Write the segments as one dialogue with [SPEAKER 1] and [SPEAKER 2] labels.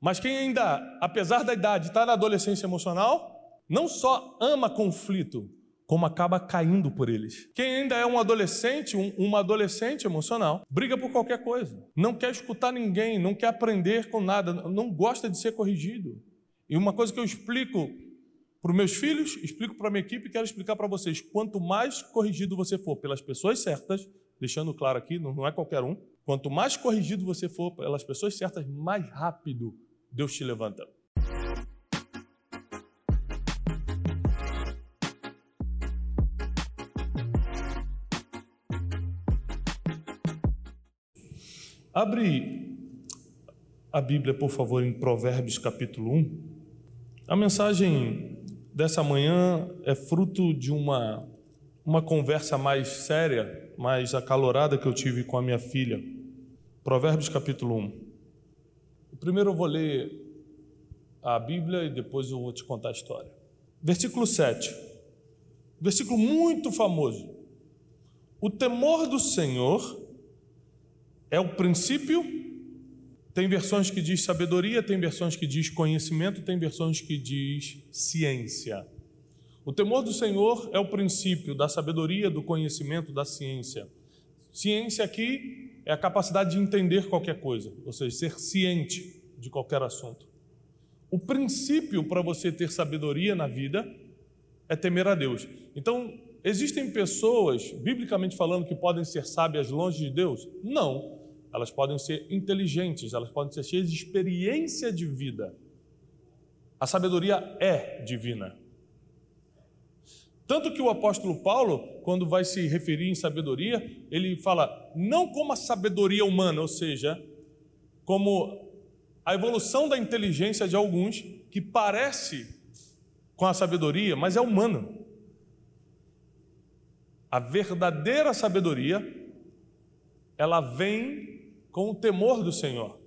[SPEAKER 1] Mas quem ainda, apesar da idade, está na adolescência emocional, não só ama conflito, como acaba caindo por eles. Quem ainda é um adolescente, um, uma adolescente emocional, briga por qualquer coisa, não quer escutar ninguém, não quer aprender com nada, não gosta de ser corrigido. E uma coisa que eu explico para os meus filhos, explico para a minha equipe quero explicar para vocês: quanto mais corrigido você for pelas pessoas certas, deixando claro aqui, não é qualquer um, quanto mais corrigido você for pelas pessoas certas, mais rápido Deus te levanta. Abre a Bíblia, por favor, em Provérbios capítulo 1. A mensagem dessa manhã é fruto de uma, uma conversa mais séria, mais acalorada que eu tive com a minha filha. Provérbios capítulo 1. Primeiro eu vou ler a Bíblia e depois eu vou te contar a história. Versículo 7. Versículo muito famoso. O temor do Senhor é o princípio. Tem versões que diz sabedoria, tem versões que diz conhecimento, tem versões que diz ciência. O temor do Senhor é o princípio da sabedoria, do conhecimento, da ciência. Ciência aqui é a capacidade de entender qualquer coisa, ou seja, ser ciente de qualquer assunto. O princípio para você ter sabedoria na vida é temer a Deus. Então, existem pessoas, biblicamente falando, que podem ser sábias longe de Deus? Não. Elas podem ser inteligentes, elas podem ser cheias de experiência de vida. A sabedoria é divina. Tanto que o apóstolo Paulo, quando vai se referir em sabedoria, ele fala não como a sabedoria humana, ou seja, como a evolução da inteligência de alguns que parece com a sabedoria, mas é humana. A verdadeira sabedoria, ela vem com o temor do Senhor.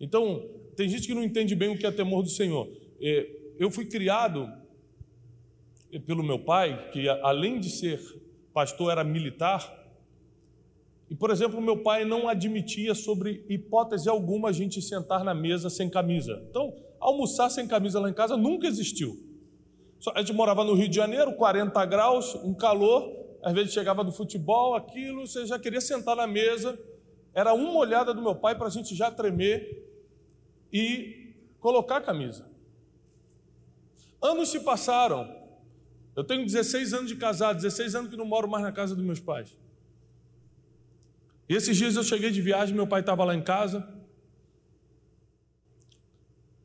[SPEAKER 1] Então, tem gente que não entende bem o que é temor do Senhor. É, eu fui criado pelo meu pai, que além de ser pastor, era militar. E, por exemplo, meu pai não admitia, sobre hipótese alguma, a gente sentar na mesa sem camisa. Então, almoçar sem camisa lá em casa nunca existiu. A gente morava no Rio de Janeiro, 40 graus, um calor, às vezes chegava do futebol, aquilo, você já queria sentar na mesa. Era uma olhada do meu pai para a gente já tremer e colocar a camisa. Anos se passaram, eu tenho 16 anos de casado, 16 anos que não moro mais na casa dos meus pais. E esses dias eu cheguei de viagem, meu pai estava lá em casa.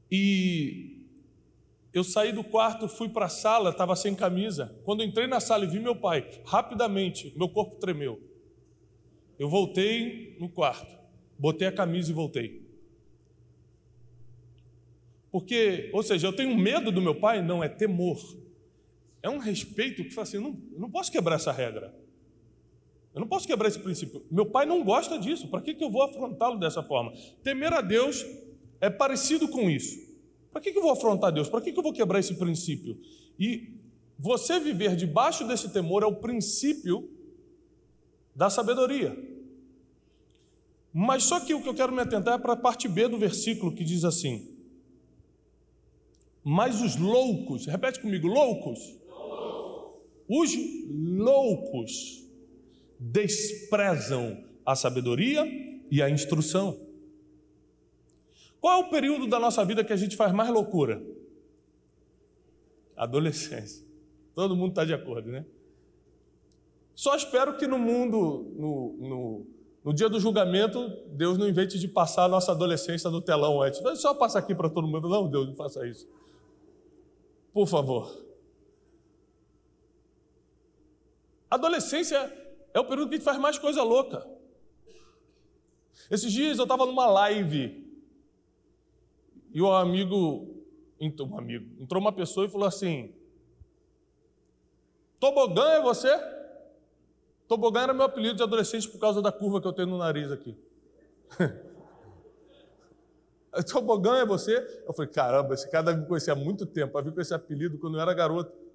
[SPEAKER 1] E eu saí do quarto, fui para a sala, estava sem camisa. Quando entrei na sala e vi meu pai, rapidamente, meu corpo tremeu. Eu voltei no quarto, botei a camisa e voltei. Porque, ou seja, eu tenho medo do meu pai? Não, é temor é um respeito que fala assim: eu não, eu não posso quebrar essa regra. Eu não posso quebrar esse princípio. Meu pai não gosta disso. Para que, que eu vou afrontá-lo dessa forma? Temer a Deus é parecido com isso. Para que, que eu vou afrontar Deus? Para que, que eu vou quebrar esse princípio? E você viver debaixo desse temor é o princípio da sabedoria. Mas só que o que eu quero me atentar é para a parte B do versículo que diz assim: Mas os loucos, repete comigo, loucos os loucos desprezam a sabedoria e a instrução. Qual é o período da nossa vida que a gente faz mais loucura? Adolescência. Todo mundo está de acordo, né? Só espero que no mundo, no, no, no, dia do julgamento, Deus não invente de passar a nossa adolescência no telão antes. Só passa aqui para todo mundo. Não, Deus, não faça isso. Por favor. Adolescência é o período que a gente faz mais coisa louca. Esses dias eu estava numa live e o amigo, entrou um amigo, entrou uma pessoa e falou assim: Tobogã é você? Tobogã era meu apelido de adolescente por causa da curva que eu tenho no nariz aqui. Tobogã é você? Eu falei, caramba, esse cara me conhecer há muito tempo, para vir com esse apelido quando eu era garoto.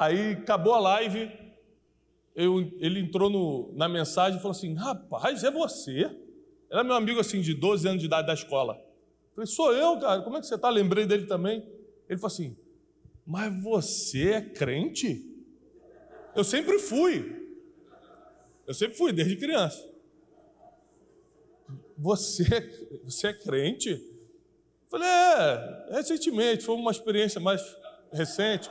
[SPEAKER 1] Aí acabou a live, eu, ele entrou no, na mensagem e falou assim: Rapaz, é você? Era meu amigo assim de 12 anos de idade da escola. Eu falei, sou eu, cara, como é que você está? Lembrei dele também. Ele falou assim, mas você é crente? Eu sempre fui. Eu sempre fui, desde criança. Você, você é crente? Eu falei, é, recentemente, foi uma experiência mais recente.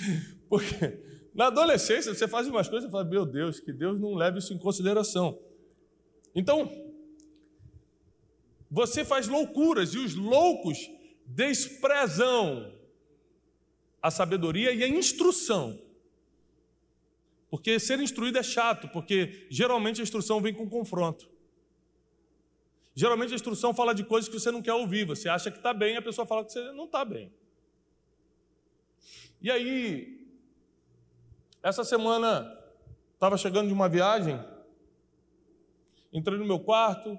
[SPEAKER 1] Porque na adolescência você faz umas coisas e fala, meu Deus, que Deus não leve isso em consideração. Então, você faz loucuras e os loucos desprezam a sabedoria e a instrução. Porque ser instruído é chato, porque geralmente a instrução vem com confronto. Geralmente a instrução fala de coisas que você não quer ouvir, você acha que está bem, a pessoa fala que você não está bem. E aí, essa semana, estava chegando de uma viagem, entrei no meu quarto,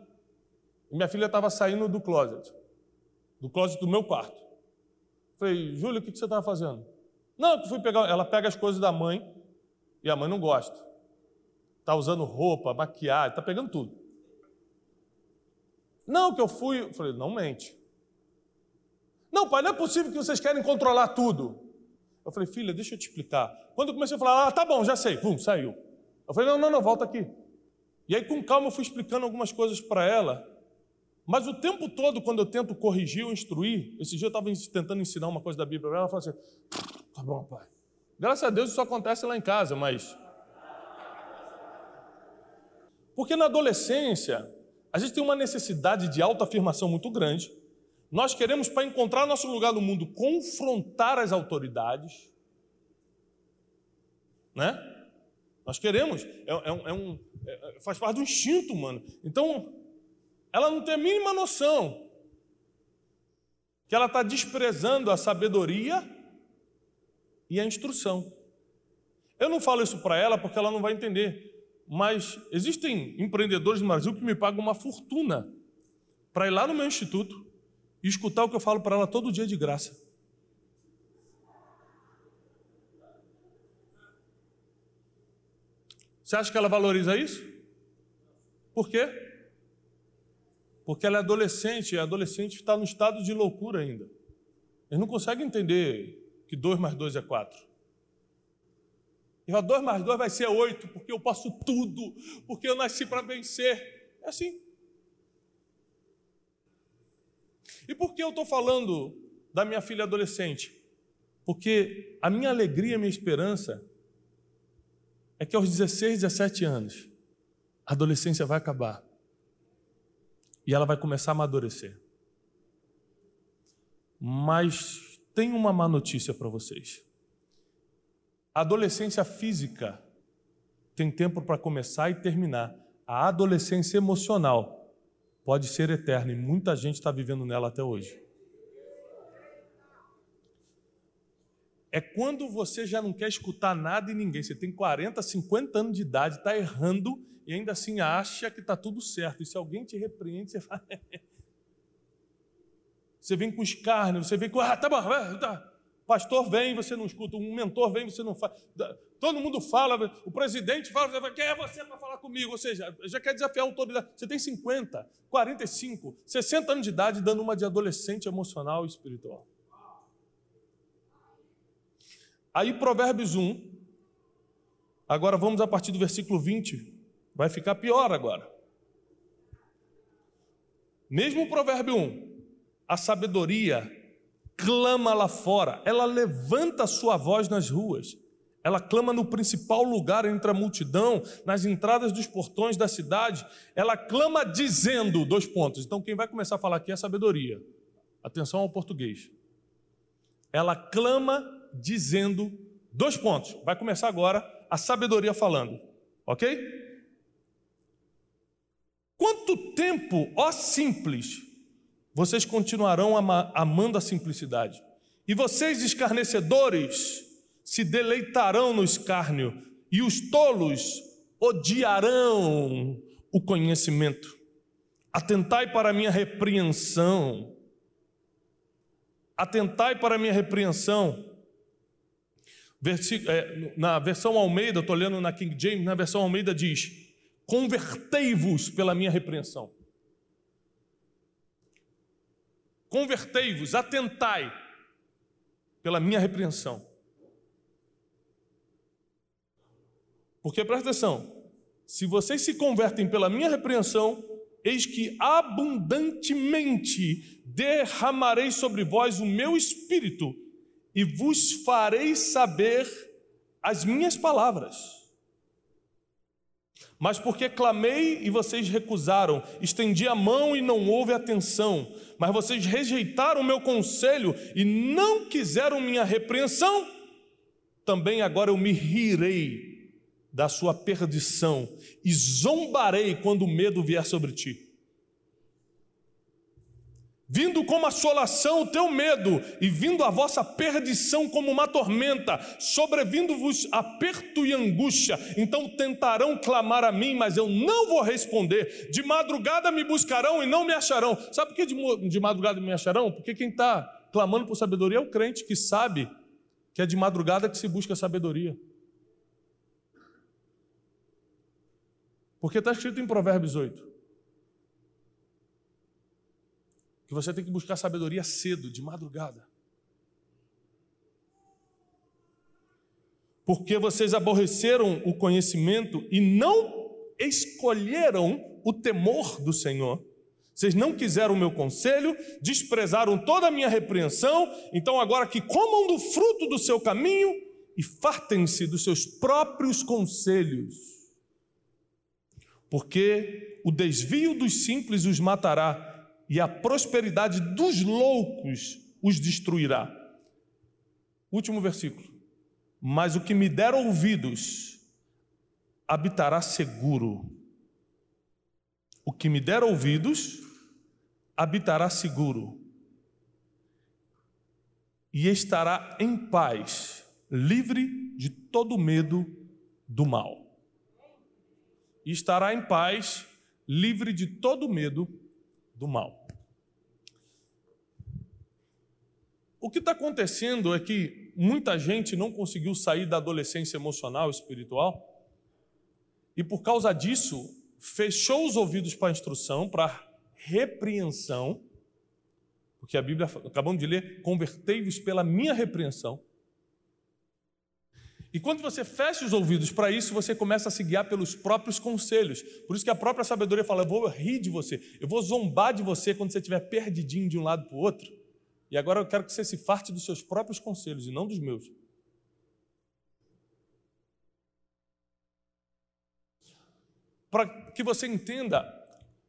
[SPEAKER 1] e minha filha estava saindo do closet, do closet do meu quarto. Falei, Júlia, o que você estava fazendo? Não, que fui pegar. Ela pega as coisas da mãe e a mãe não gosta. Está usando roupa, maquiagem, está pegando tudo. Não, que eu fui. Eu falei, não mente. Não, pai, não é possível que vocês querem controlar tudo. Eu falei, filha, deixa eu te explicar. Quando eu comecei a falar, ah, tá bom, já sei, pum, saiu. Eu falei, não, não, não, volta aqui. E aí, com calma, eu fui explicando algumas coisas para ela. Mas o tempo todo, quando eu tento corrigir ou instruir, esse dia eu estava tentando ensinar uma coisa da Bíblia para ela, ela falou assim: tá bom, pai. Graças a Deus isso acontece lá em casa, mas. Porque na adolescência, a gente tem uma necessidade de autoafirmação muito grande. Nós queremos, para encontrar nosso lugar no mundo, confrontar as autoridades. Né? Nós queremos, é, é, é um, é, faz parte do instinto humano. Então, ela não tem a mínima noção que ela está desprezando a sabedoria e a instrução. Eu não falo isso para ela porque ela não vai entender, mas existem empreendedores no Brasil que me pagam uma fortuna para ir lá no meu instituto e escutar o que eu falo para ela todo dia de graça. Você acha que ela valoriza isso? Por quê? Porque ela é adolescente, e a adolescente está no estado de loucura ainda. Eles não conseguem entender que 2 mais 2 é 4. E 2 mais 2 vai ser 8, porque eu posso tudo, porque eu nasci para vencer. É assim. E por que eu estou falando da minha filha adolescente? Porque a minha alegria, a minha esperança é que aos 16, 17 anos, a adolescência vai acabar e ela vai começar a amadurecer. Mas tem uma má notícia para vocês. A adolescência física tem tempo para começar e terminar. A adolescência emocional pode ser eterna e muita gente está vivendo nela até hoje. É quando você já não quer escutar nada e ninguém. Você tem 40, 50 anos de idade, está errando e ainda assim acha que está tudo certo. E se alguém te repreende, você fala. você vem com escárnio, você vem com. Ah, tá bom, tá. Pastor vem, você não escuta. Um mentor vem, você não fala. Todo mundo fala, o presidente fala, quem é você para falar comigo? Ou seja, já quer desafiar a autoridade. Você tem 50, 45, 60 anos de idade dando uma de adolescente emocional e espiritual. Aí, Provérbios 1, agora vamos a partir do versículo 20, Vai ficar pior agora. Mesmo o provérbio 1, a sabedoria clama lá fora, ela levanta a sua voz nas ruas, ela clama no principal lugar entre a multidão, nas entradas dos portões da cidade, ela clama dizendo, dois pontos. Então quem vai começar a falar aqui é a sabedoria. Atenção ao português. Ela clama dizendo, dois pontos. Vai começar agora a sabedoria falando, ok? Quanto tempo, ó simples, vocês continuarão amando a simplicidade? E vocês, escarnecedores, se deleitarão no escárnio, e os tolos odiarão o conhecimento. Atentai para a minha repreensão. Atentai para a minha repreensão. É, na versão Almeida, estou lendo na King James, na versão Almeida diz: Convertei-vos pela minha repreensão. Convertei-vos, atentai pela minha repreensão. Porque presta atenção, se vocês se convertem pela minha repreensão, eis que abundantemente derramarei sobre vós o meu espírito e vos farei saber as minhas palavras. Mas porque clamei e vocês recusaram, estendi a mão e não houve atenção, mas vocês rejeitaram o meu conselho e não quiseram minha repreensão, também agora eu me rirei da sua perdição e zombarei quando o medo vier sobre ti. Vindo como assolação o teu medo, e vindo a vossa perdição como uma tormenta, sobrevindo-vos aperto e angústia, então tentarão clamar a mim, mas eu não vou responder. De madrugada me buscarão e não me acharão. Sabe por que de, de madrugada me acharão? Porque quem está clamando por sabedoria é o crente que sabe que é de madrugada que se busca sabedoria. Porque está escrito em Provérbios 8 que você tem que buscar sabedoria cedo, de madrugada. Porque vocês aborreceram o conhecimento e não escolheram o temor do Senhor. Vocês não quiseram o meu conselho, desprezaram toda a minha repreensão, então agora que comam do fruto do seu caminho e fartem-se dos seus próprios conselhos porque o desvio dos simples os matará e a prosperidade dos loucos os destruirá. Último versículo. Mas o que me der ouvidos habitará seguro. O que me der ouvidos habitará seguro e estará em paz, livre de todo medo do mal e estará em paz, livre de todo medo do mal. O que está acontecendo é que muita gente não conseguiu sair da adolescência emocional espiritual, e por causa disso, fechou os ouvidos para a instrução, para a repreensão, porque a Bíblia, acabamos de ler, convertei-vos pela minha repreensão. E quando você fecha os ouvidos para isso, você começa a se guiar pelos próprios conselhos. Por isso que a própria sabedoria fala: eu vou rir de você, eu vou zombar de você quando você estiver perdidinho de um lado para o outro. E agora eu quero que você se farte dos seus próprios conselhos e não dos meus. Para que você entenda,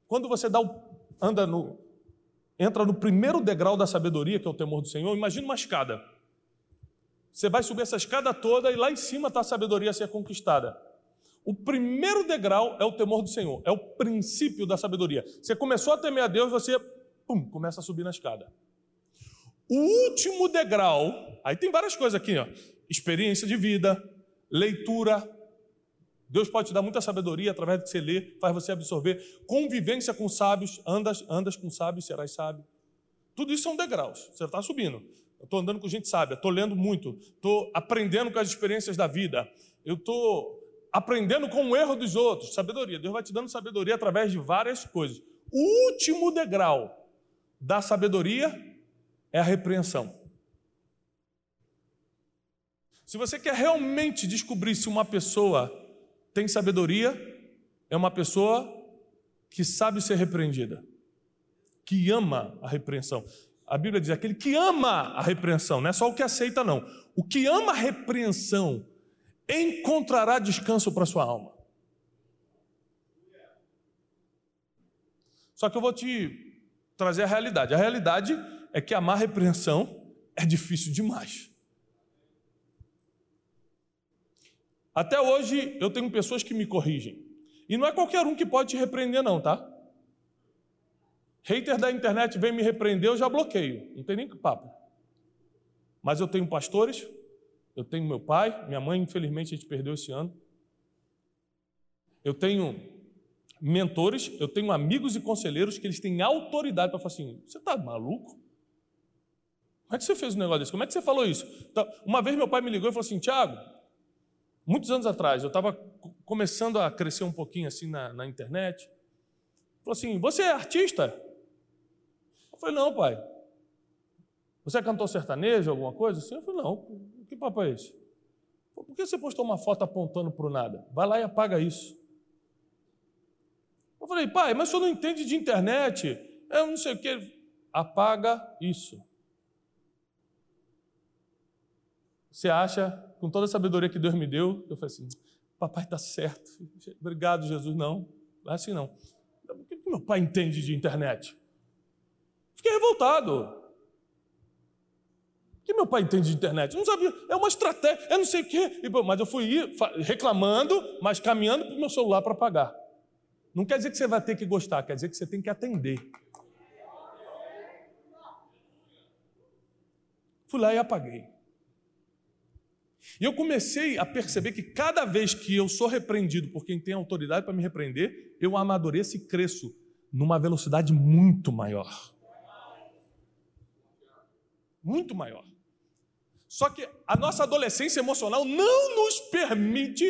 [SPEAKER 1] quando você dá o, anda no, entra no primeiro degrau da sabedoria, que é o temor do Senhor, imagina uma escada. Você vai subir essa escada toda e lá em cima está a sabedoria a ser conquistada. O primeiro degrau é o temor do Senhor, é o princípio da sabedoria. Você começou a temer a Deus, você pum, começa a subir na escada. O último degrau, aí tem várias coisas aqui, ó. Experiência de vida, leitura. Deus pode te dar muita sabedoria através do que você lê, faz você absorver. Convivência com sábios, andas, andas com sábios, serás sábio. Tudo isso são degraus, você está subindo. Eu estou andando com gente sábia, estou lendo muito, estou aprendendo com as experiências da vida, eu estou aprendendo com o erro dos outros. Sabedoria. Deus vai te dando sabedoria através de várias coisas. O último degrau da sabedoria é a repreensão. Se você quer realmente descobrir se uma pessoa tem sabedoria, é uma pessoa que sabe ser repreendida, que ama a repreensão. A Bíblia diz: aquele que ama a repreensão, não é só o que aceita, não. O que ama a repreensão encontrará descanso para sua alma. Só que eu vou te trazer a realidade. A realidade é que amar a repreensão é difícil demais. Até hoje eu tenho pessoas que me corrigem. E não é qualquer um que pode te repreender, não, tá? Hater da internet vem me repreender, eu já bloqueio. Não tem nem papo. Mas eu tenho pastores, eu tenho meu pai, minha mãe, infelizmente, a gente perdeu esse ano. Eu tenho mentores, eu tenho amigos e conselheiros que eles têm autoridade para falar assim: você está maluco? Como é que você fez um negócio desse? Como é que você falou isso? Então, uma vez meu pai me ligou e falou assim: Tiago, muitos anos atrás, eu estava começando a crescer um pouquinho assim na, na internet. Falou assim: Você é artista? Eu falei: Não, pai. Você é cantor sertanejo, alguma coisa assim? Eu falei: Não. Que papo é esse? Por que você postou uma foto apontando para o nada? Vai lá e apaga isso. Eu falei: Pai, mas o senhor não entende de internet? Eu não sei o que. Apaga isso. Você acha, com toda a sabedoria que Deus me deu, eu falei assim: Papai está certo. Obrigado, Jesus. Não, não é assim não. O que meu pai entende de internet? Fiquei revoltado. O que meu pai entende de internet? Eu não sabia. É uma estratégia, eu não sei o quê. Mas eu fui reclamando, mas caminhando para o meu celular para pagar. Não quer dizer que você vai ter que gostar, quer dizer que você tem que atender. Fui lá e apaguei. E eu comecei a perceber que cada vez que eu sou repreendido por quem tem autoridade para me repreender, eu amadureço e cresço numa velocidade muito maior. Muito maior. Só que a nossa adolescência emocional não nos permite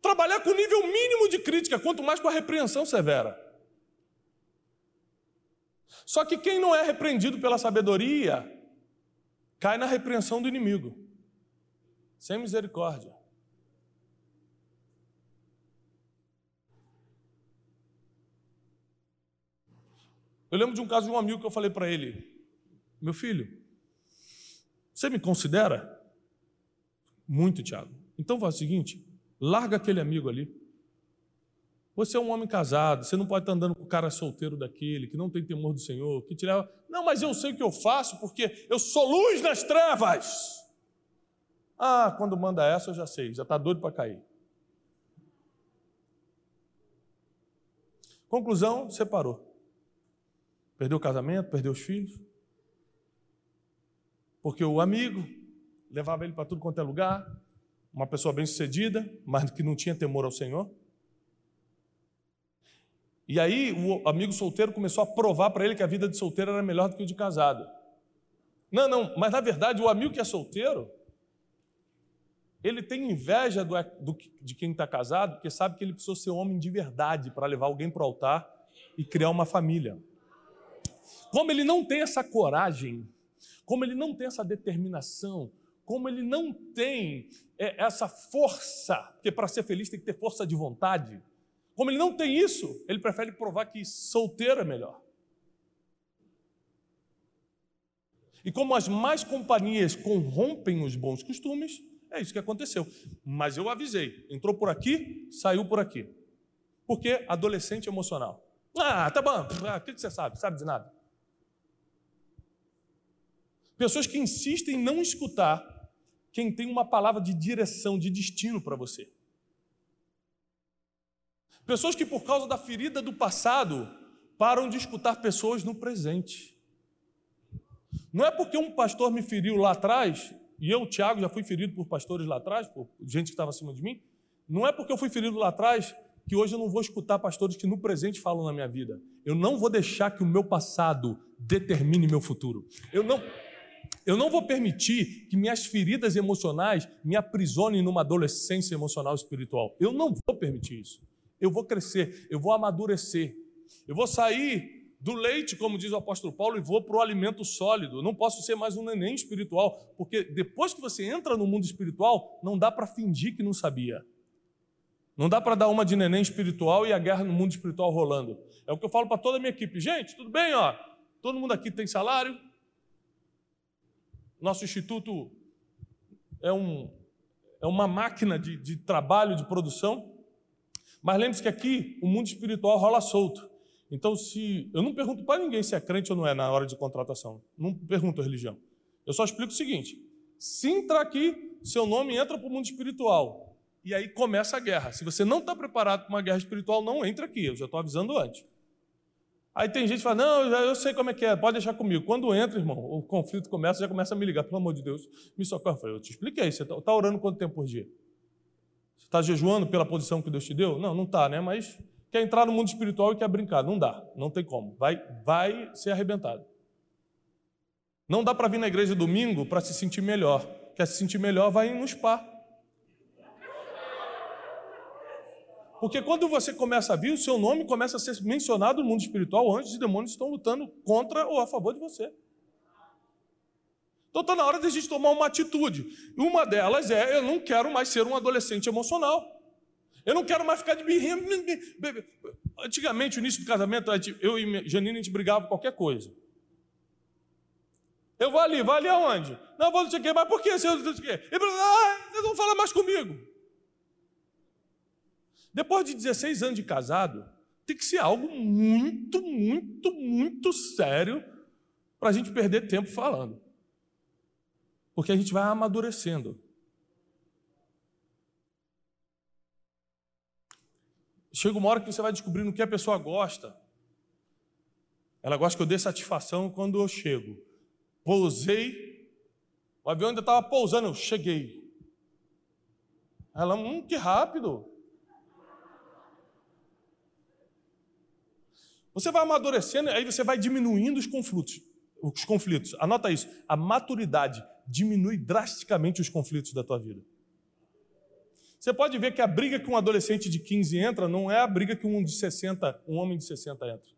[SPEAKER 1] trabalhar com o nível mínimo de crítica, quanto mais com a repreensão severa. Só que quem não é repreendido pela sabedoria cai na repreensão do inimigo sem misericórdia. Eu lembro de um caso de um amigo que eu falei para ele: Meu filho, você me considera? Muito, Tiago. Então faz o seguinte: larga aquele amigo ali. Você é um homem casado, você não pode estar andando com o cara solteiro daquele, que não tem temor do Senhor, que te leva. Não, mas eu sei o que eu faço, porque eu sou luz nas trevas. Ah, quando manda essa eu já sei, já está doido para cair. Conclusão, separou. Perdeu o casamento, perdeu os filhos. Porque o amigo levava ele para tudo quanto é lugar, uma pessoa bem-sucedida, mas que não tinha temor ao Senhor. E aí o amigo solteiro começou a provar para ele que a vida de solteiro era melhor do que o de casado. Não, não, mas na verdade o amigo que é solteiro, ele tem inveja do, do, de quem está casado, porque sabe que ele precisa ser homem de verdade para levar alguém para o altar e criar uma família. Como ele não tem essa coragem, como ele não tem essa determinação, como ele não tem é, essa força, porque para ser feliz tem que ter força de vontade, como ele não tem isso, ele prefere provar que solteiro é melhor. E como as más companhias corrompem os bons costumes, é isso que aconteceu. Mas eu avisei. Entrou por aqui, saiu por aqui. Porque adolescente emocional. Ah, tá bom. Ah, o que você sabe? Sabe de nada. Pessoas que insistem em não escutar quem tem uma palavra de direção, de destino para você. Pessoas que, por causa da ferida do passado, param de escutar pessoas no presente. Não é porque um pastor me feriu lá atrás e eu, Tiago, já fui ferido por pastores lá atrás, por gente que estava acima de mim. Não é porque eu fui ferido lá atrás que hoje eu não vou escutar pastores que no presente falam na minha vida. Eu não vou deixar que o meu passado determine meu futuro. Eu não, eu não vou permitir que minhas feridas emocionais me aprisionem numa adolescência emocional espiritual. Eu não vou permitir isso. Eu vou crescer, eu vou amadurecer. Eu vou sair do leite, como diz o apóstolo Paulo, e vou para o alimento sólido. não posso ser mais um neném espiritual, porque depois que você entra no mundo espiritual, não dá para fingir que não sabia. Não dá para dar uma de neném espiritual e a guerra no mundo espiritual rolando. É o que eu falo para toda a minha equipe. Gente, tudo bem, ó? Todo mundo aqui tem salário. Nosso instituto é, um, é uma máquina de, de trabalho, de produção. Mas lembre-se que aqui o mundo espiritual rola solto. Então, se eu não pergunto para ninguém se é crente ou não é na hora de contratação, não pergunto a religião. Eu só explico o seguinte: se entrar aqui, seu nome entra para o mundo espiritual. E aí começa a guerra. Se você não está preparado para uma guerra espiritual, não entra aqui. Eu já estou avisando antes. Aí tem gente que fala: Não, eu sei como é que é, pode deixar comigo. Quando entra, irmão, o conflito começa, já começa a me ligar. Pelo amor de Deus, me socorre. Eu falei: Eu te expliquei. Você está tá orando quanto tempo por dia? Você está jejuando pela posição que Deus te deu? Não, não está, né? Mas quer entrar no mundo espiritual e quer brincar. Não dá, não tem como. Vai, vai ser arrebentado. Não dá para vir na igreja domingo para se sentir melhor. Quer se sentir melhor, vai no spa. Porque quando você começa a vir, o seu nome começa a ser mencionado no mundo espiritual, anjos e demônios estão lutando contra ou a favor de você. Então está na hora de a gente tomar uma atitude. Uma delas é: eu não quero mais ser um adolescente emocional. Eu não quero mais ficar de birrinha. Antigamente, no início do casamento, eu e Janine, a gente brigava por qualquer coisa. Eu vou ali, vou ali aonde? Não, vou não sei o quê, mas por que? Você não sei o quê? E, ah, vocês vão falar mais comigo. Depois de 16 anos de casado, tem que ser algo muito, muito, muito sério para a gente perder tempo falando. Porque a gente vai amadurecendo. Chega uma hora que você vai descobrindo o que a pessoa gosta. Ela gosta que eu dê satisfação quando eu chego. Pousei, o avião ainda estava pousando, eu cheguei. Ela, hum, que rápido. Você vai amadurecendo, aí você vai diminuindo os conflitos. Os conflitos. Anota isso. A maturidade diminui drasticamente os conflitos da tua vida. Você pode ver que a briga que um adolescente de 15 entra não é a briga que um de 60, um homem de 60 entra.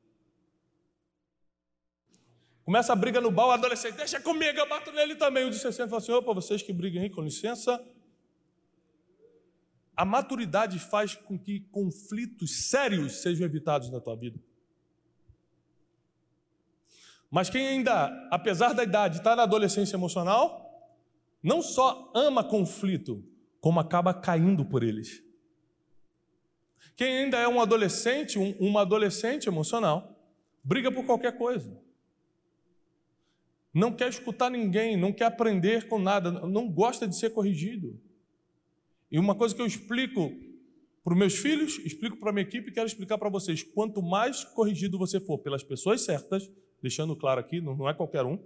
[SPEAKER 1] Começa a briga no bar, o adolescente, deixa comigo, eu bato nele também. O de 60 fala assim: opa, vocês que brigam aí, com licença. A maturidade faz com que conflitos sérios sejam evitados na tua vida. Mas quem ainda, apesar da idade, está na adolescência emocional, não só ama conflito, como acaba caindo por eles. Quem ainda é um adolescente, um, uma adolescente emocional, briga por qualquer coisa. Não quer escutar ninguém, não quer aprender com nada, não gosta de ser corrigido. E uma coisa que eu explico para os meus filhos, explico para a minha equipe quero explicar para vocês: quanto mais corrigido você for pelas pessoas certas, deixando claro aqui, não é qualquer um.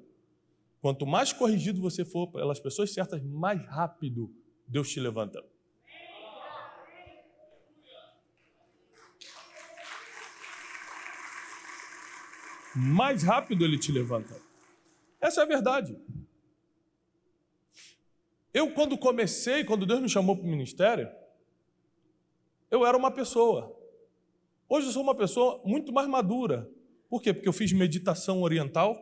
[SPEAKER 1] Quanto mais corrigido você for pelas pessoas certas, mais rápido Deus te levanta. Mais rápido Ele te levanta. Essa é a verdade. Eu, quando comecei, quando Deus me chamou para o ministério, eu era uma pessoa. Hoje eu sou uma pessoa muito mais madura. Por quê? Porque eu fiz meditação oriental.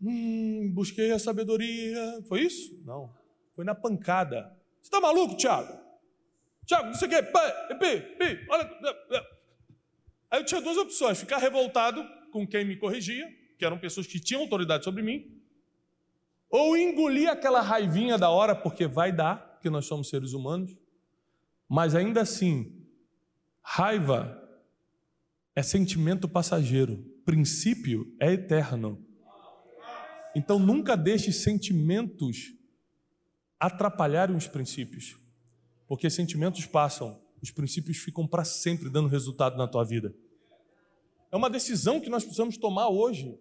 [SPEAKER 1] Hum, busquei a sabedoria. Foi isso? Não. Foi na pancada. Você está maluco, Tiago? Tiago, não sei o quê. Pi, pi, olha. Aí eu tinha duas opções: ficar revoltado com quem me corrigia, que eram pessoas que tinham autoridade sobre mim, ou engolir aquela raivinha da hora, porque vai dar, porque nós somos seres humanos, mas ainda assim, raiva é sentimento passageiro, princípio é eterno. Então nunca deixe sentimentos atrapalharem os princípios, porque sentimentos passam, os princípios ficam para sempre dando resultado na tua vida. É uma decisão que nós precisamos tomar hoje.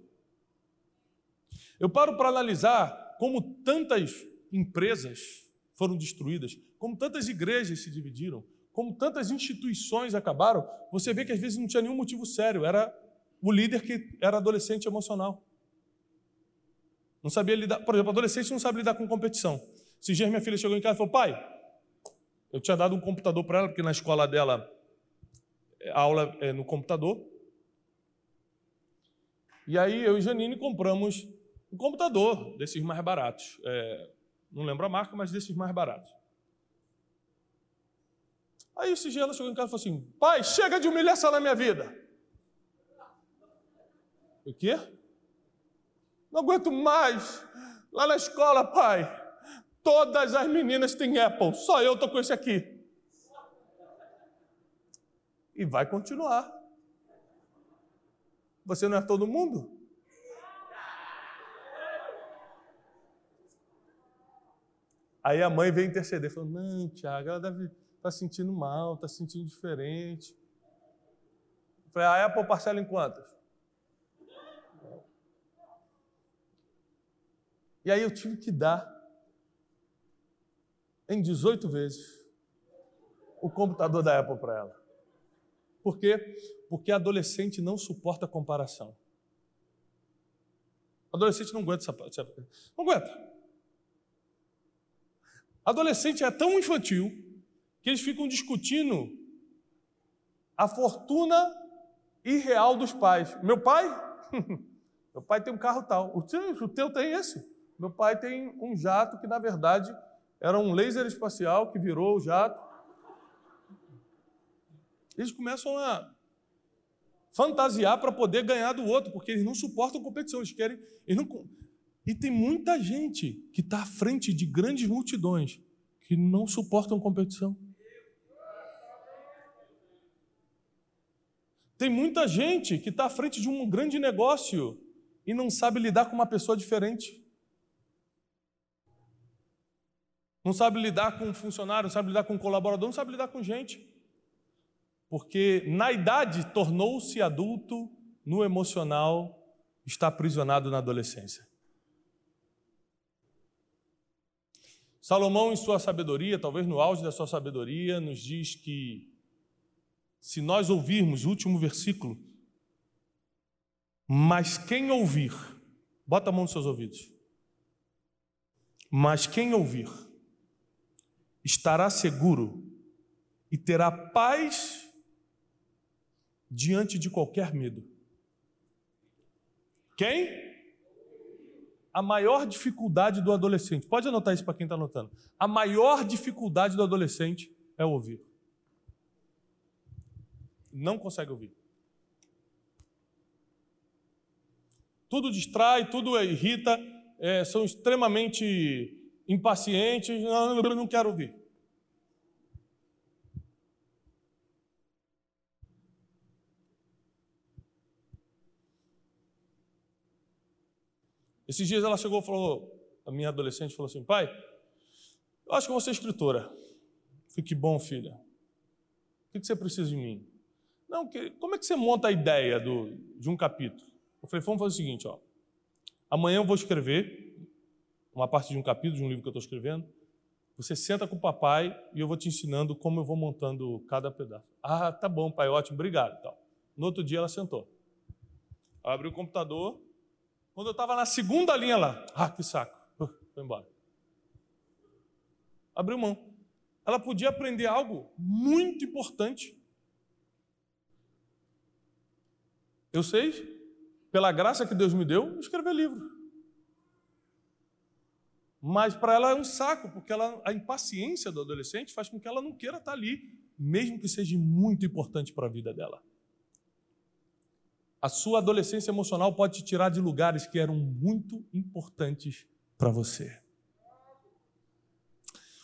[SPEAKER 1] Eu paro para analisar como tantas empresas foram destruídas, como tantas igrejas se dividiram, como tantas instituições acabaram, você vê que às vezes não tinha nenhum motivo sério, era o líder que era adolescente emocional. Não sabia lidar, por exemplo, adolescente não sabe lidar com competição. Esses dias minha filha chegou em casa e falou: pai, eu tinha dado um computador para ela, porque na escola dela a aula é no computador. E aí eu e Janine compramos um computador desses mais baratos. É, não lembro a marca, mas desses mais baratos. Aí esse dia ela chegou em casa e falou assim: Pai, chega de humilhação na minha vida. O quê? Não aguento mais. Lá na escola, pai, todas as meninas têm Apple, só eu estou com esse aqui. E vai continuar. Você não é todo mundo? Aí a mãe veio interceder, falou: Não, Tiago, ela deve está sentindo mal, está sentindo diferente. Eu falei, a Apple parcela em quantas? E aí eu tive que dar em 18 vezes o computador da Apple para ela. Por quê? Porque adolescente não suporta comparação. Adolescente não aguenta essa. Não aguenta. Adolescente é tão infantil que eles ficam discutindo a fortuna irreal dos pais. Meu pai? Meu pai tem um carro tal. O teu, o teu tem esse? Meu pai tem um jato que, na verdade, era um laser espacial que virou o jato. Eles começam a fantasiar para poder ganhar do outro, porque eles não suportam competição, eles querem. Eles não... E tem muita gente que está à frente de grandes multidões que não suportam competição. Tem muita gente que está à frente de um grande negócio e não sabe lidar com uma pessoa diferente. Não sabe lidar com um funcionário, não sabe lidar com um colaborador, não sabe lidar com gente. Porque na idade tornou-se adulto, no emocional está aprisionado na adolescência. Salomão, em sua sabedoria, talvez no auge da sua sabedoria, nos diz que se nós ouvirmos o último versículo, mas quem ouvir, bota a mão nos seus ouvidos, mas quem ouvir estará seguro e terá paz diante de qualquer medo. Quem? A maior dificuldade do adolescente, pode anotar isso para quem está anotando. A maior dificuldade do adolescente é ouvir não consegue ouvir. Tudo distrai, tudo irrita, é, são extremamente impacientes, não, não quero ouvir. Esses dias ela chegou e falou, a minha adolescente falou assim, pai, eu acho que eu vou ser escritora. Fique bom, filha. O que você precisa de mim? Não, que, como é que você monta a ideia do, de um capítulo? Eu falei, vamos fazer o seguinte, ó. Amanhã eu vou escrever uma parte de um capítulo de um livro que eu estou escrevendo. Você senta com o papai e eu vou te ensinando como eu vou montando cada pedaço. Ah, tá bom, pai, ótimo, obrigado. Tal. No outro dia ela sentou. Eu abri o computador. Quando eu estava na segunda linha lá, ah, que saco, foi embora. Abriu mão. Ela podia aprender algo muito importante Eu sei, pela graça que Deus me deu, escrever livro. Mas para ela é um saco, porque ela, a impaciência do adolescente faz com que ela não queira estar ali, mesmo que seja muito importante para a vida dela. A sua adolescência emocional pode te tirar de lugares que eram muito importantes para você.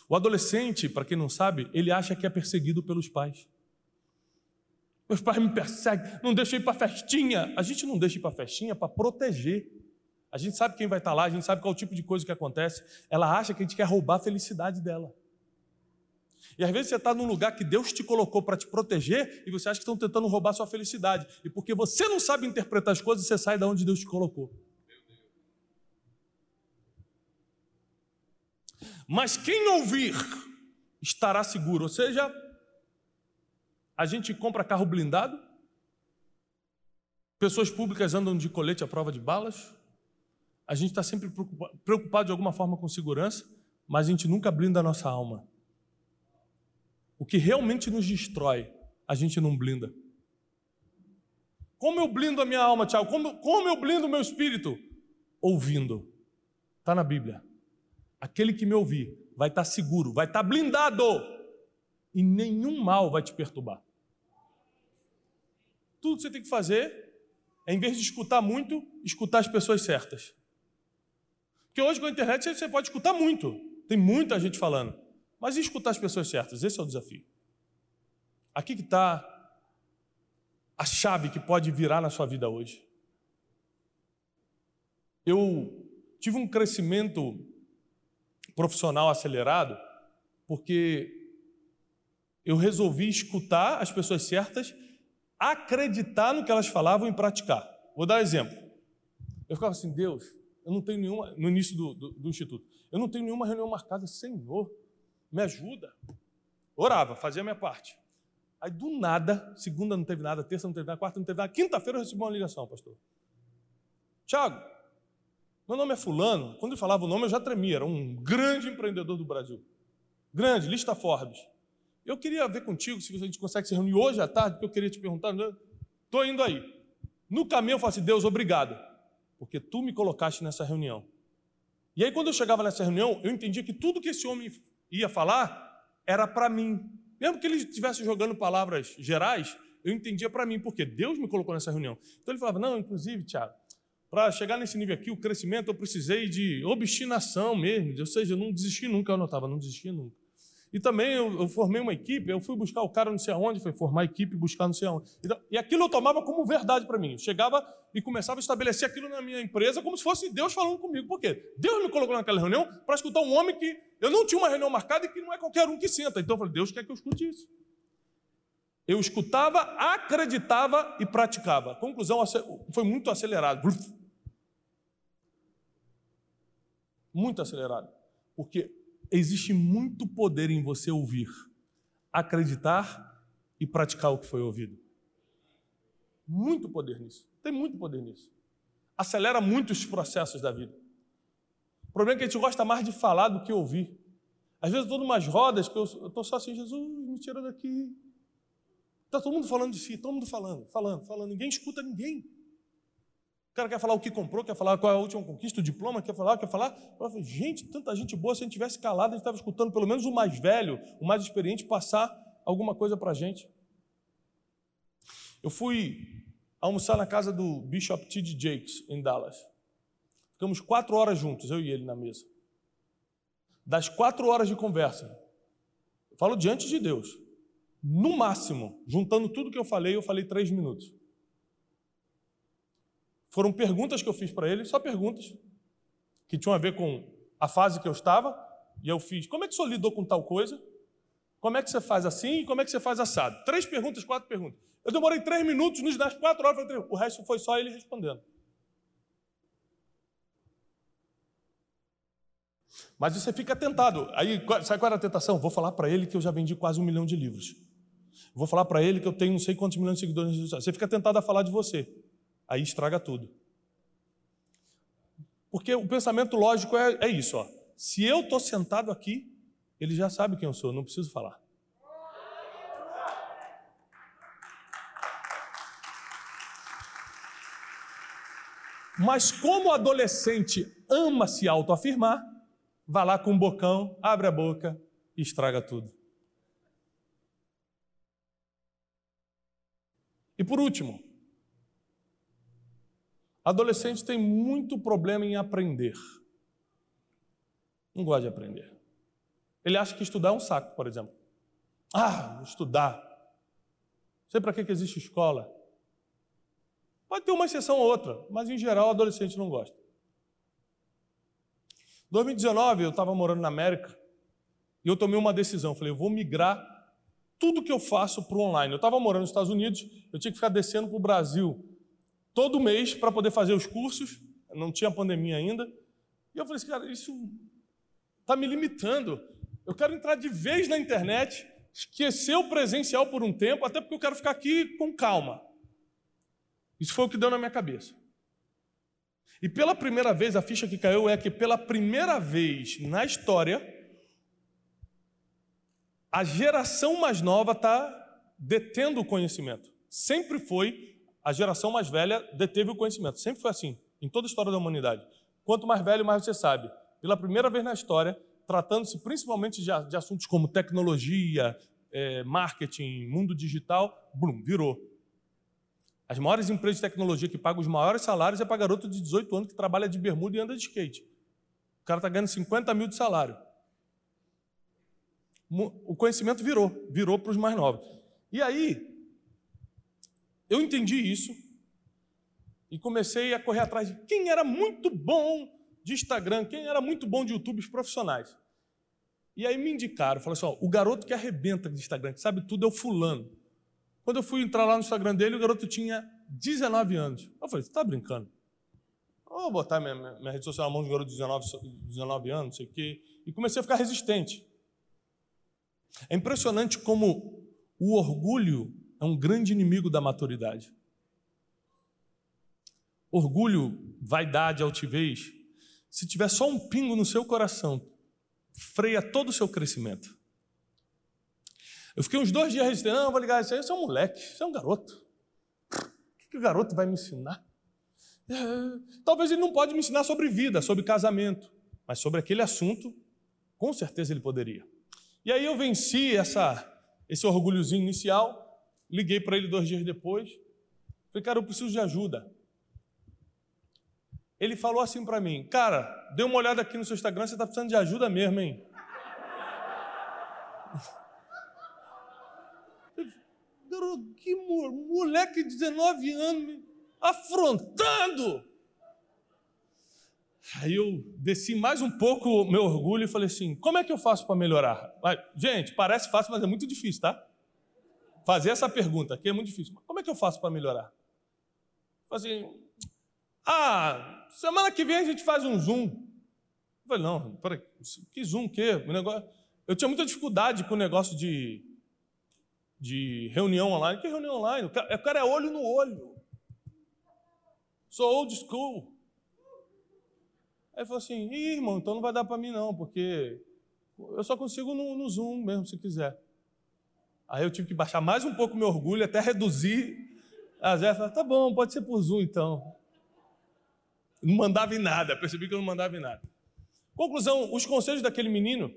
[SPEAKER 1] O adolescente, para quem não sabe, ele acha que é perseguido pelos pais. Meus pais me perseguem, não deixa ir para festinha. A gente não deixa ir para festinha para proteger. A gente sabe quem vai estar tá lá, a gente sabe qual é o tipo de coisa que acontece. Ela acha que a gente quer roubar a felicidade dela. E às vezes você está num lugar que Deus te colocou para te proteger e você acha que estão tentando roubar sua felicidade. E porque você não sabe interpretar as coisas, você sai da onde Deus te colocou. Mas quem ouvir estará seguro, ou seja, a gente compra carro blindado? Pessoas públicas andam de colete à prova de balas? A gente está sempre preocupado de alguma forma com segurança, mas a gente nunca blinda a nossa alma. O que realmente nos destrói, a gente não blinda. Como eu blindo a minha alma, Tiago? Como, como eu blindo o meu espírito? Ouvindo. Está na Bíblia. Aquele que me ouvir vai estar tá seguro, vai estar tá blindado, e nenhum mal vai te perturbar. Tudo que você tem que fazer é, em vez de escutar muito, escutar as pessoas certas. Porque hoje com a internet você pode escutar muito, tem muita gente falando, mas e escutar as pessoas certas? Esse é o desafio. Aqui que está a chave que pode virar na sua vida hoje. Eu tive um crescimento profissional acelerado porque eu resolvi escutar as pessoas certas acreditar no que elas falavam e praticar. Vou dar um exemplo. Eu ficava assim, Deus, eu não tenho nenhuma, no início do, do, do instituto, eu não tenho nenhuma reunião marcada, Senhor, me ajuda. Orava, fazia a minha parte. Aí do nada, segunda não teve nada, terça não teve nada, quarta não teve nada, quinta-feira eu recebi uma ligação, pastor. Tiago, meu nome é Fulano. Quando ele falava o nome, eu já tremia. Era um grande empreendedor do Brasil. Grande, lista Forbes. Eu queria ver contigo se a gente consegue se reunir hoje à tarde, porque eu queria te perguntar. Estou indo aí. No caminho eu falo assim, Deus, obrigado, porque tu me colocaste nessa reunião. E aí, quando eu chegava nessa reunião, eu entendia que tudo que esse homem ia falar era para mim. Mesmo que ele estivesse jogando palavras gerais, eu entendia para mim, porque Deus me colocou nessa reunião. Então ele falava: Não, inclusive, Tiago, para chegar nesse nível aqui, o crescimento, eu precisei de obstinação mesmo, ou seja, eu não desisti nunca, eu anotava, não desisti nunca. E também eu, eu, formei uma equipe, eu fui buscar o cara não sei aonde, foi formar a equipe, buscar não sei aonde. Então, e aquilo eu tomava como verdade para mim. Eu chegava e começava a estabelecer aquilo na minha empresa como se fosse Deus falando comigo. Por quê? Deus me colocou naquela reunião para escutar um homem que eu não tinha uma reunião marcada e que não é qualquer um que senta. Então eu falei, Deus quer que eu escute isso. Eu escutava, acreditava e praticava. Conclusão foi muito acelerado. Muito acelerado. Porque existe muito poder em você ouvir, acreditar e praticar o que foi ouvido. Muito poder nisso. Tem muito poder nisso. Acelera muito os processos da vida. O problema é que a gente gosta mais de falar do que ouvir. Às vezes eu estou em umas rodas que eu estou só assim, Jesus, me tira daqui. Está todo mundo falando de si, todo mundo falando, falando, falando. Ninguém escuta ninguém. O cara quer falar o que comprou, quer falar qual é a última conquista, o diploma, quer falar, quer falar. Gente, tanta gente boa, se a gente tivesse calado, a gente estava escutando pelo menos o mais velho, o mais experiente, passar alguma coisa para a gente. Eu fui almoçar na casa do Bishop T.D. Jakes, em Dallas. Ficamos quatro horas juntos, eu e ele na mesa. Das quatro horas de conversa, eu falo diante de Deus, no máximo, juntando tudo que eu falei, eu falei três minutos. Foram perguntas que eu fiz para ele, só perguntas, que tinham a ver com a fase que eu estava, e eu fiz: como é que o senhor lidou com tal coisa? Como é que você faz assim e como é que você faz assado? Três perguntas, quatro perguntas. Eu demorei três minutos, nos das quatro horas, o resto foi só ele respondendo. Mas você fica tentado. Aí, sabe qual era a tentação? Vou falar para ele que eu já vendi quase um milhão de livros. Vou falar para ele que eu tenho não sei quantos milhões de seguidores. Você fica tentado a falar de você aí estraga tudo. Porque o pensamento lógico é, é isso, ó. Se eu estou sentado aqui, ele já sabe quem eu sou, não preciso falar. Mas como o adolescente ama se autoafirmar, vai lá com um bocão, abre a boca e estraga tudo. E por último, Adolescente tem muito problema em aprender. Não gosta de aprender. Ele acha que estudar é um saco, por exemplo. Ah, estudar. Não sei para que existe escola. Pode ter uma exceção ou outra, mas em geral o adolescente não gosta. Em 2019, eu estava morando na América e eu tomei uma decisão. Falei, eu vou migrar tudo que eu faço para o online. Eu estava morando nos Estados Unidos, eu tinha que ficar descendo para o Brasil todo mês para poder fazer os cursos, não tinha pandemia ainda. E eu falei assim, cara, isso está me limitando. Eu quero entrar de vez na internet, esquecer o presencial por um tempo, até porque eu quero ficar aqui com calma. Isso foi o que deu na minha cabeça. E pela primeira vez, a ficha que caiu é que pela primeira vez na história, a geração mais nova está detendo o conhecimento. Sempre foi a geração mais velha deteve o conhecimento. Sempre foi assim, em toda a história da humanidade. Quanto mais velho, mais você sabe. Pela primeira vez na história, tratando-se principalmente de, de, assuntos como tecnologia, é, marketing, mundo digital, blum, virou. As maiores empresas de tecnologia que pagam os maiores salários é para garoto de 18 anos que trabalha de bermuda e anda de skate. O cara está ganhando 50 mil de salário. O conhecimento virou, virou para os mais novos. E aí, eu entendi isso e comecei a correr atrás de quem era muito bom de Instagram, quem era muito bom de YouTube, os profissionais. E aí me indicaram, falaram assim: ó, o garoto que arrebenta de Instagram, que sabe tudo, é o fulano. Quando eu fui entrar lá no Instagram dele, o garoto tinha 19 anos. Eu falei: você está brincando? Eu vou botar minha, minha, rede social na mão de um garoto de 19, 19 anos, não sei o quê. E comecei a ficar resistente. É impressionante como o orgulho é um grande inimigo da maturidade. Orgulho, vaidade, altivez, se tiver só um pingo no seu coração, freia todo o seu crescimento. Eu fiquei uns dois dias resistendo, não, vou ligar isso aí, é um moleque, isso é um garoto. O que, que o garoto vai me ensinar? É, talvez ele não pode me ensinar sobre vida, sobre casamento, mas sobre aquele assunto, com certeza ele poderia. E aí eu venci essa, esse orgulhozinho inicial, liguei para ele dois dias depois, falei, cara, eu preciso de ajuda. Ele falou assim para mim, cara, dê uma olhada aqui no seu Instagram, você está precisando de ajuda mesmo, hein? que moleque de 19 anos me afrontando. Aí eu desci mais um pouco o meu orgulho e falei assim: como é que eu faço para melhorar? Gente, parece fácil, mas é muito difícil, tá? Fazer essa pergunta aqui é muito difícil. Mas como é que eu faço para melhorar? Assim: ah, semana que vem a gente faz um Zoom. Eu falei: não, peraí, que Zoom o quê? O negócio... Eu tinha muita dificuldade com o negócio de de reunião online. Que reunião online? O cara, o cara é olho no olho. Sou old school. Aí falou assim: Ih, irmão, então não vai dar para mim não, porque eu só consigo no, no, Zoom mesmo, se quiser. Aí eu tive que baixar mais um pouco meu orgulho, até reduzir. A Zé falou: tá bom, pode ser por Zoom então. Não mandava em nada, percebi que eu não mandava em nada. Conclusão: os conselhos daquele menino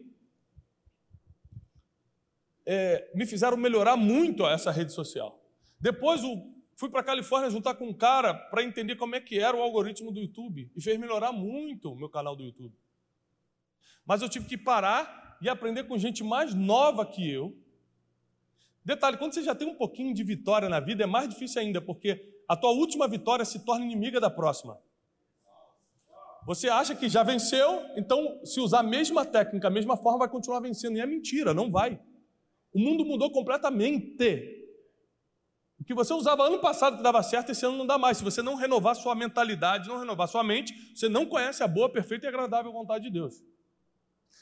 [SPEAKER 1] é, me fizeram melhorar muito essa rede social. Depois o, fui para a Califórnia juntar com um cara para entender como é que era o algoritmo do YouTube e fez melhorar muito o meu canal do YouTube. Mas eu tive que parar e aprender com gente mais nova que eu. Detalhe, quando você já tem um pouquinho de vitória na vida, é mais difícil ainda, porque a tua última vitória se torna inimiga da próxima. Você acha que já venceu, então se usar a mesma técnica, a mesma forma, vai continuar vencendo. E é mentira, não vai. O mundo mudou completamente. O que você usava ano passado que dava certo, esse ano não dá mais. Se você não renovar sua mentalidade, não renovar sua mente, você não conhece a boa, perfeita e agradável vontade de Deus.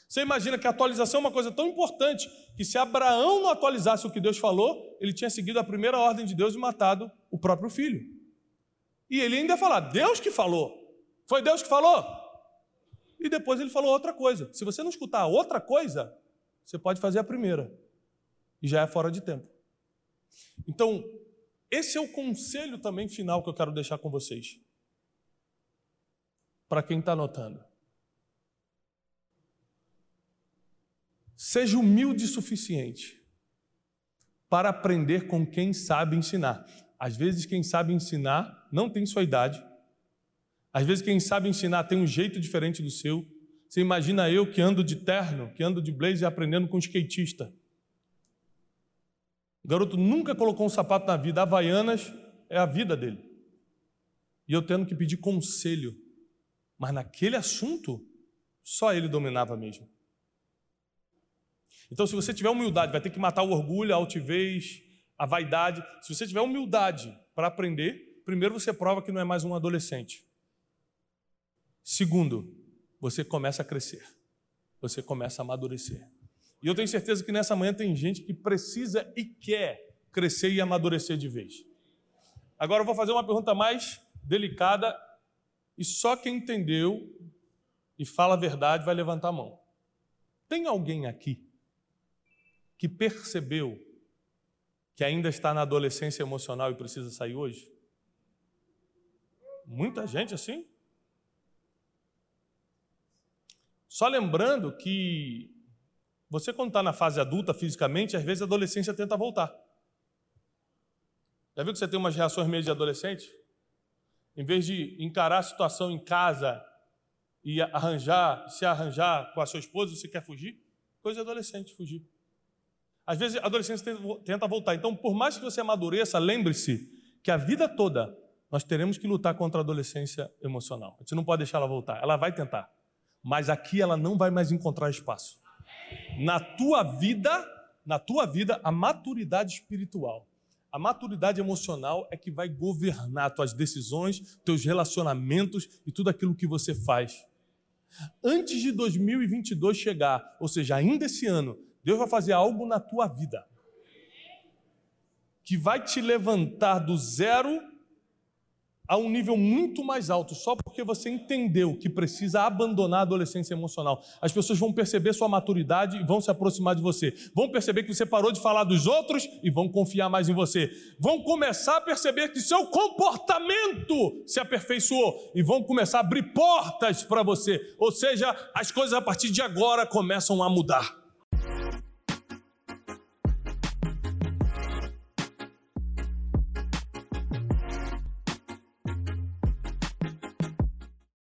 [SPEAKER 1] Você imagina que a atualização é uma coisa tão importante que se Abraão não atualizasse o que Deus falou, ele tinha seguido a primeira ordem de Deus e matado o próprio filho. E ele ainda falar: Deus que falou. Foi Deus que falou? E depois ele falou outra coisa. Se você não escutar outra coisa, você pode fazer a primeira e já é fora de tempo. Então, esse é o conselho também final que eu quero deixar com vocês. Para quem está anotando. Seja humilde o suficiente para aprender com quem sabe ensinar. Às vezes, quem sabe ensinar não tem sua idade. Às vezes, quem sabe ensinar tem um jeito diferente do seu. Você imagina eu que ando de terno, que ando de blazer aprendendo com um skatista. O garoto nunca colocou um sapato na vida, Havaianas é a vida dele. E eu tendo que pedir conselho. Mas naquele assunto, só ele dominava mesmo. Então, se você tiver humildade, vai ter que matar o orgulho, a altivez, a vaidade. Se você tiver humildade para aprender, primeiro você prova que não é mais um adolescente. Segundo, você começa a crescer. Você começa a amadurecer. E eu tenho certeza que nessa manhã tem gente que precisa e quer crescer e amadurecer de vez. Agora eu vou fazer uma pergunta mais delicada e só quem entendeu e fala a verdade vai levantar a mão. Tem alguém aqui que percebeu que ainda está na adolescência emocional e precisa sair hoje? Muita gente assim? Só lembrando que você, quando está na fase adulta fisicamente, às vezes a adolescência tenta voltar. Já viu que você tem umas reações meio de adolescente? Em vez de encarar a situação em casa e arranjar, se arranjar com a sua esposa, você quer fugir? Coisa adolescente, fugir. Às vezes a adolescência tenta voltar. Então, por mais que você amadureça, lembre-se que a vida toda nós teremos que lutar contra a adolescência emocional. A gente não pode deixar ela voltar. Ela vai tentar. Mas aqui ela não vai mais encontrar espaço na tua vida, na tua vida, a maturidade espiritual. A maturidade emocional é que vai governar tuas decisões, teus relacionamentos e tudo aquilo que você faz. Antes de 2022 chegar, ou seja, ainda esse ano, Deus vai fazer algo na tua vida que vai te levantar do zero a um nível muito mais alto, só porque você entendeu que precisa abandonar a adolescência emocional. As pessoas vão perceber sua maturidade e vão se aproximar de você. Vão perceber que você parou de falar dos outros e vão confiar mais em você. Vão começar a perceber que seu comportamento se aperfeiçoou e vão começar a abrir portas para você. Ou seja, as coisas a partir de agora começam a mudar.